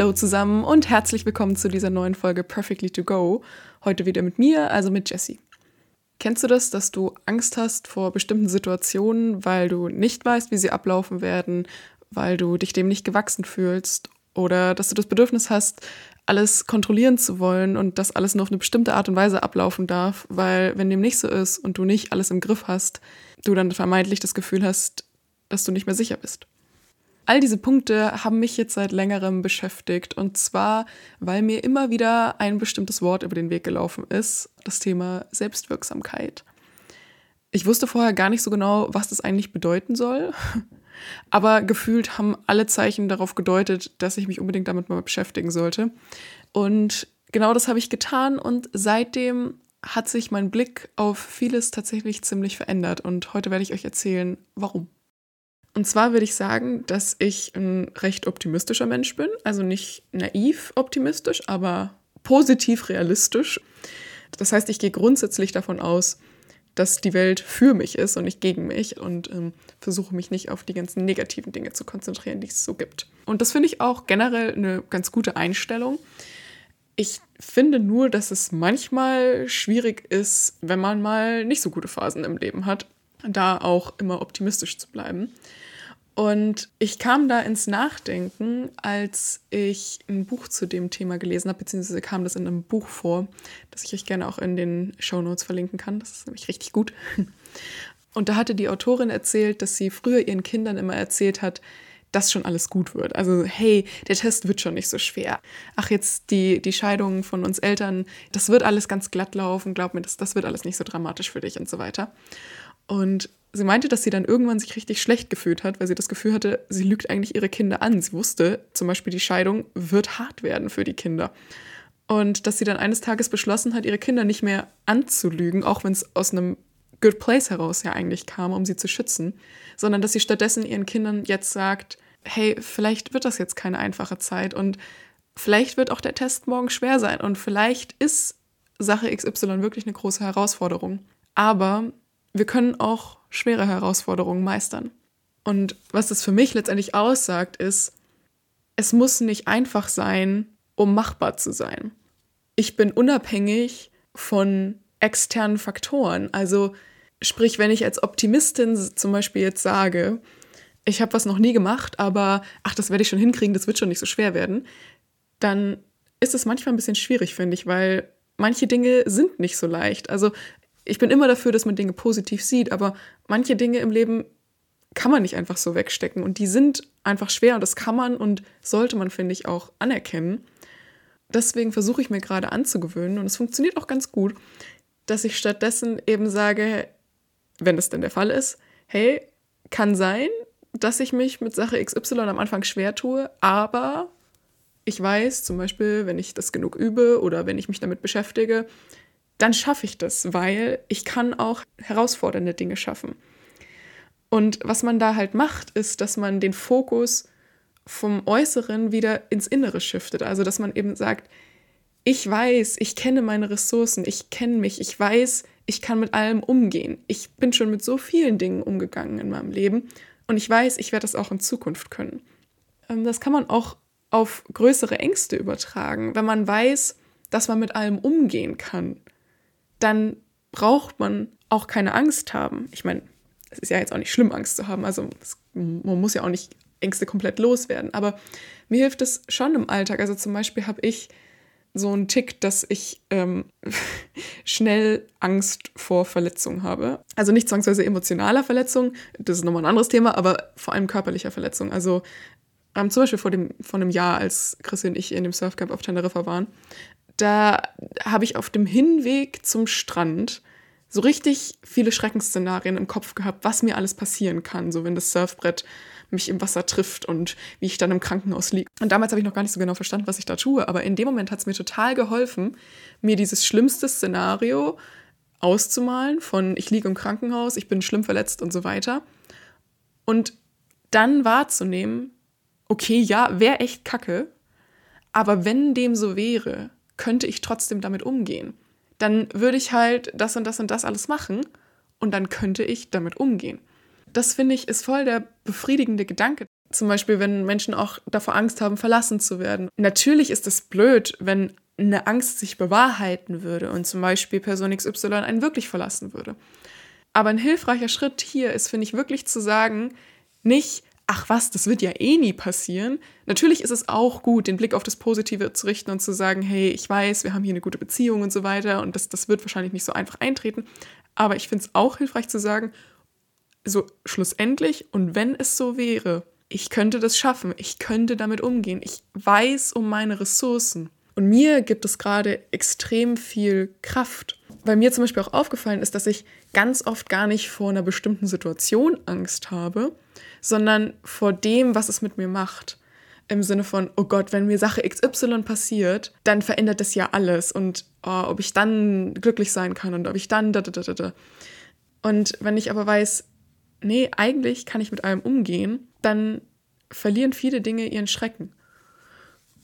Hallo zusammen und herzlich willkommen zu dieser neuen Folge Perfectly to Go. Heute wieder mit mir, also mit Jessie. Kennst du das, dass du Angst hast vor bestimmten Situationen, weil du nicht weißt, wie sie ablaufen werden, weil du dich dem nicht gewachsen fühlst oder dass du das Bedürfnis hast, alles kontrollieren zu wollen und dass alles nur auf eine bestimmte Art und Weise ablaufen darf, weil wenn dem nicht so ist und du nicht alles im Griff hast, du dann vermeintlich das Gefühl hast, dass du nicht mehr sicher bist. All diese Punkte haben mich jetzt seit längerem beschäftigt und zwar, weil mir immer wieder ein bestimmtes Wort über den Weg gelaufen ist, das Thema Selbstwirksamkeit. Ich wusste vorher gar nicht so genau, was das eigentlich bedeuten soll, aber gefühlt haben alle Zeichen darauf gedeutet, dass ich mich unbedingt damit mal beschäftigen sollte. Und genau das habe ich getan und seitdem hat sich mein Blick auf vieles tatsächlich ziemlich verändert und heute werde ich euch erzählen, warum. Und zwar würde ich sagen, dass ich ein recht optimistischer Mensch bin. Also nicht naiv optimistisch, aber positiv realistisch. Das heißt, ich gehe grundsätzlich davon aus, dass die Welt für mich ist und nicht gegen mich und ähm, versuche mich nicht auf die ganzen negativen Dinge zu konzentrieren, die es so gibt. Und das finde ich auch generell eine ganz gute Einstellung. Ich finde nur, dass es manchmal schwierig ist, wenn man mal nicht so gute Phasen im Leben hat, da auch immer optimistisch zu bleiben. Und ich kam da ins Nachdenken, als ich ein Buch zu dem Thema gelesen habe, beziehungsweise kam das in einem Buch vor, das ich euch gerne auch in den Show Notes verlinken kann. Das ist nämlich richtig gut. Und da hatte die Autorin erzählt, dass sie früher ihren Kindern immer erzählt hat, dass schon alles gut wird. Also, hey, der Test wird schon nicht so schwer. Ach, jetzt die, die Scheidung von uns Eltern, das wird alles ganz glatt laufen, glaub mir, das, das wird alles nicht so dramatisch für dich und so weiter. Und sie meinte, dass sie dann irgendwann sich richtig schlecht gefühlt hat, weil sie das Gefühl hatte, sie lügt eigentlich ihre Kinder an. Sie wusste, zum Beispiel die Scheidung wird hart werden für die Kinder. Und dass sie dann eines Tages beschlossen hat, ihre Kinder nicht mehr anzulügen, auch wenn es aus einem Good Place heraus ja eigentlich kam, um sie zu schützen, sondern dass sie stattdessen ihren Kindern jetzt sagt, hey, vielleicht wird das jetzt keine einfache Zeit und vielleicht wird auch der Test morgen schwer sein und vielleicht ist Sache XY wirklich eine große Herausforderung. Aber wir können auch schwere Herausforderungen meistern. Und was das für mich letztendlich aussagt, ist, es muss nicht einfach sein, um machbar zu sein. Ich bin unabhängig von externen Faktoren. Also sprich, wenn ich als Optimistin zum Beispiel jetzt sage, ich habe was noch nie gemacht, aber ach, das werde ich schon hinkriegen, das wird schon nicht so schwer werden, dann ist es manchmal ein bisschen schwierig, finde ich, weil manche Dinge sind nicht so leicht. Also ich bin immer dafür, dass man Dinge positiv sieht, aber manche Dinge im Leben kann man nicht einfach so wegstecken und die sind einfach schwer und das kann man und sollte man, finde ich, auch anerkennen. Deswegen versuche ich mir gerade anzugewöhnen und es funktioniert auch ganz gut, dass ich stattdessen eben sage, wenn das denn der Fall ist, hey, kann sein, dass ich mich mit Sache XY am Anfang schwer tue, aber ich weiß zum Beispiel, wenn ich das genug übe oder wenn ich mich damit beschäftige, dann schaffe ich das, weil ich kann auch herausfordernde Dinge schaffen. Und was man da halt macht, ist, dass man den Fokus vom Äußeren wieder ins Innere shiftet. Also, dass man eben sagt, ich weiß, ich kenne meine Ressourcen, ich kenne mich, ich weiß, ich kann mit allem umgehen. Ich bin schon mit so vielen Dingen umgegangen in meinem Leben und ich weiß, ich werde das auch in Zukunft können. Ähm, das kann man auch auf größere Ängste übertragen, wenn man weiß, dass man mit allem umgehen kann dann braucht man auch keine Angst haben. Ich meine, es ist ja jetzt auch nicht schlimm, Angst zu haben. Also es, man muss ja auch nicht Ängste komplett loswerden. Aber mir hilft es schon im Alltag. Also zum Beispiel habe ich so einen Tick, dass ich ähm, schnell Angst vor Verletzungen habe. Also nicht zwangsweise emotionaler Verletzung, das ist nochmal ein anderes Thema, aber vor allem körperlicher Verletzung. Also ähm, zum Beispiel vor, dem, vor einem Jahr, als Chris und ich in dem Surfcamp auf Teneriffa waren, da habe ich auf dem Hinweg zum Strand so richtig viele Schreckensszenarien im Kopf gehabt, was mir alles passieren kann, so wenn das Surfbrett mich im Wasser trifft und wie ich dann im Krankenhaus liege. Und damals habe ich noch gar nicht so genau verstanden, was ich da tue, aber in dem Moment hat es mir total geholfen, mir dieses schlimmste Szenario auszumalen von ich liege im Krankenhaus, ich bin schlimm verletzt und so weiter. Und dann wahrzunehmen, okay, ja, wäre echt kacke, aber wenn dem so wäre, könnte ich trotzdem damit umgehen. Dann würde ich halt das und das und das alles machen und dann könnte ich damit umgehen. Das finde ich ist voll der befriedigende Gedanke. Zum Beispiel, wenn Menschen auch davor Angst haben, verlassen zu werden. Natürlich ist es blöd, wenn eine Angst sich bewahrheiten würde und zum Beispiel Person XY einen wirklich verlassen würde. Aber ein hilfreicher Schritt hier ist, finde ich, wirklich zu sagen, nicht, ach was, das wird ja eh nie passieren. Natürlich ist es auch gut, den Blick auf das Positive zu richten und zu sagen, hey, ich weiß, wir haben hier eine gute Beziehung und so weiter und das, das wird wahrscheinlich nicht so einfach eintreten. Aber ich finde es auch hilfreich zu sagen, so schlussendlich und wenn es so wäre, ich könnte das schaffen, ich könnte damit umgehen, ich weiß um meine Ressourcen. Und mir gibt es gerade extrem viel Kraft. Weil mir zum Beispiel auch aufgefallen ist, dass ich ganz oft gar nicht vor einer bestimmten Situation Angst habe, sondern vor dem, was es mit mir macht. Im Sinne von, oh Gott, wenn mir Sache XY passiert, dann verändert das ja alles und oh, ob ich dann glücklich sein kann und ob ich dann da, da, da, da. Und wenn ich aber weiß, nee, eigentlich kann ich mit allem umgehen, dann verlieren viele Dinge ihren Schrecken.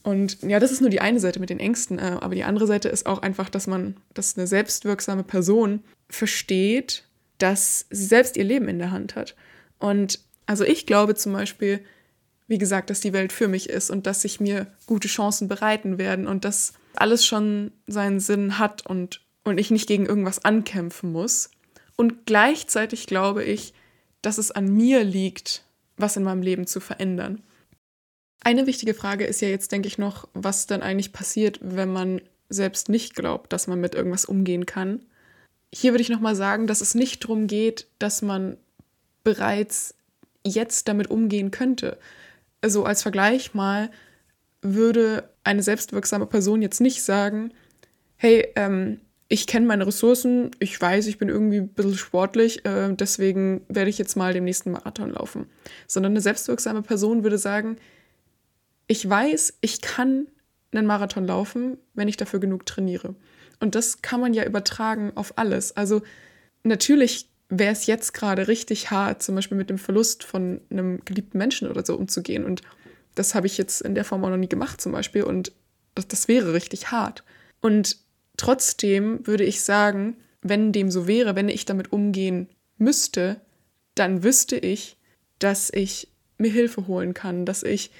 Und ja, das ist nur die eine Seite mit den Ängsten, äh, aber die andere Seite ist auch einfach, dass man, dass eine selbstwirksame Person versteht, dass sie selbst ihr Leben in der Hand hat. Und also ich glaube zum Beispiel, wie gesagt, dass die Welt für mich ist und dass sich mir gute Chancen bereiten werden und dass alles schon seinen Sinn hat und, und ich nicht gegen irgendwas ankämpfen muss. Und gleichzeitig glaube ich, dass es an mir liegt, was in meinem Leben zu verändern. Eine wichtige Frage ist ja jetzt, denke ich, noch, was dann eigentlich passiert, wenn man selbst nicht glaubt, dass man mit irgendwas umgehen kann. Hier würde ich nochmal sagen, dass es nicht darum geht, dass man bereits jetzt damit umgehen könnte. Also als Vergleich mal würde eine selbstwirksame Person jetzt nicht sagen, hey, ähm, ich kenne meine Ressourcen, ich weiß, ich bin irgendwie ein bisschen sportlich, äh, deswegen werde ich jetzt mal dem nächsten Marathon laufen. Sondern eine selbstwirksame Person würde sagen, ich weiß, ich kann einen Marathon laufen, wenn ich dafür genug trainiere. Und das kann man ja übertragen auf alles. Also natürlich wäre es jetzt gerade richtig hart, zum Beispiel mit dem Verlust von einem geliebten Menschen oder so umzugehen. Und das habe ich jetzt in der Form auch noch nie gemacht zum Beispiel. Und das, das wäre richtig hart. Und trotzdem würde ich sagen, wenn dem so wäre, wenn ich damit umgehen müsste, dann wüsste ich, dass ich mir Hilfe holen kann, dass ich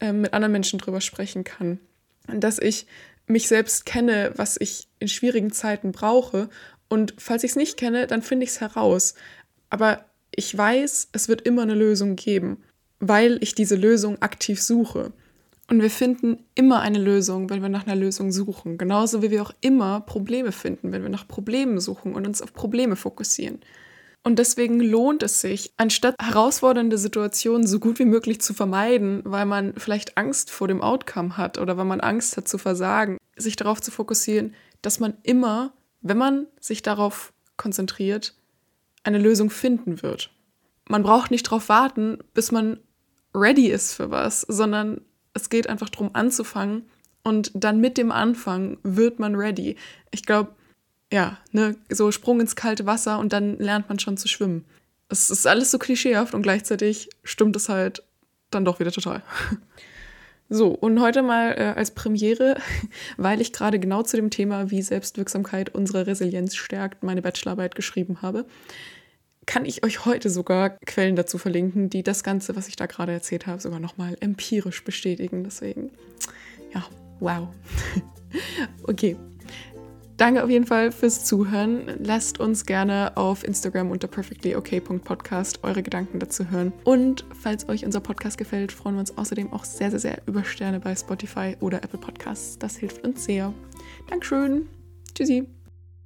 äh, mit anderen Menschen drüber sprechen kann, dass ich mich selbst kenne, was ich in schwierigen Zeiten brauche und falls ich es nicht kenne, dann finde ich es heraus. Aber ich weiß, es wird immer eine Lösung geben, weil ich diese Lösung aktiv suche. Und wir finden immer eine Lösung, wenn wir nach einer Lösung suchen. Genauso wie wir auch immer Probleme finden, wenn wir nach Problemen suchen und uns auf Probleme fokussieren. Und deswegen lohnt es sich, anstatt herausfordernde Situationen so gut wie möglich zu vermeiden, weil man vielleicht Angst vor dem Outcome hat oder weil man Angst hat zu versagen, sich darauf zu fokussieren, dass man immer wenn man sich darauf konzentriert, eine Lösung finden wird. Man braucht nicht darauf warten, bis man ready ist für was, sondern es geht einfach darum anzufangen und dann mit dem Anfang wird man ready. Ich glaube, ja, ne, so Sprung ins kalte Wasser und dann lernt man schon zu schwimmen. Es ist alles so klischeehaft und gleichzeitig stimmt es halt dann doch wieder total. So, und heute mal äh, als Premiere, weil ich gerade genau zu dem Thema, wie Selbstwirksamkeit unsere Resilienz stärkt, meine Bachelorarbeit geschrieben habe, kann ich euch heute sogar Quellen dazu verlinken, die das Ganze, was ich da gerade erzählt habe, sogar nochmal empirisch bestätigen. Deswegen, ja, wow. okay, Danke auf jeden Fall fürs Zuhören. Lasst uns gerne auf Instagram unter perfectlyok.podcast eure Gedanken dazu hören. Und falls euch unser Podcast gefällt, freuen wir uns außerdem auch sehr, sehr, sehr über Sterne bei Spotify oder Apple Podcasts. Das hilft uns sehr. Dankeschön. Tschüssi.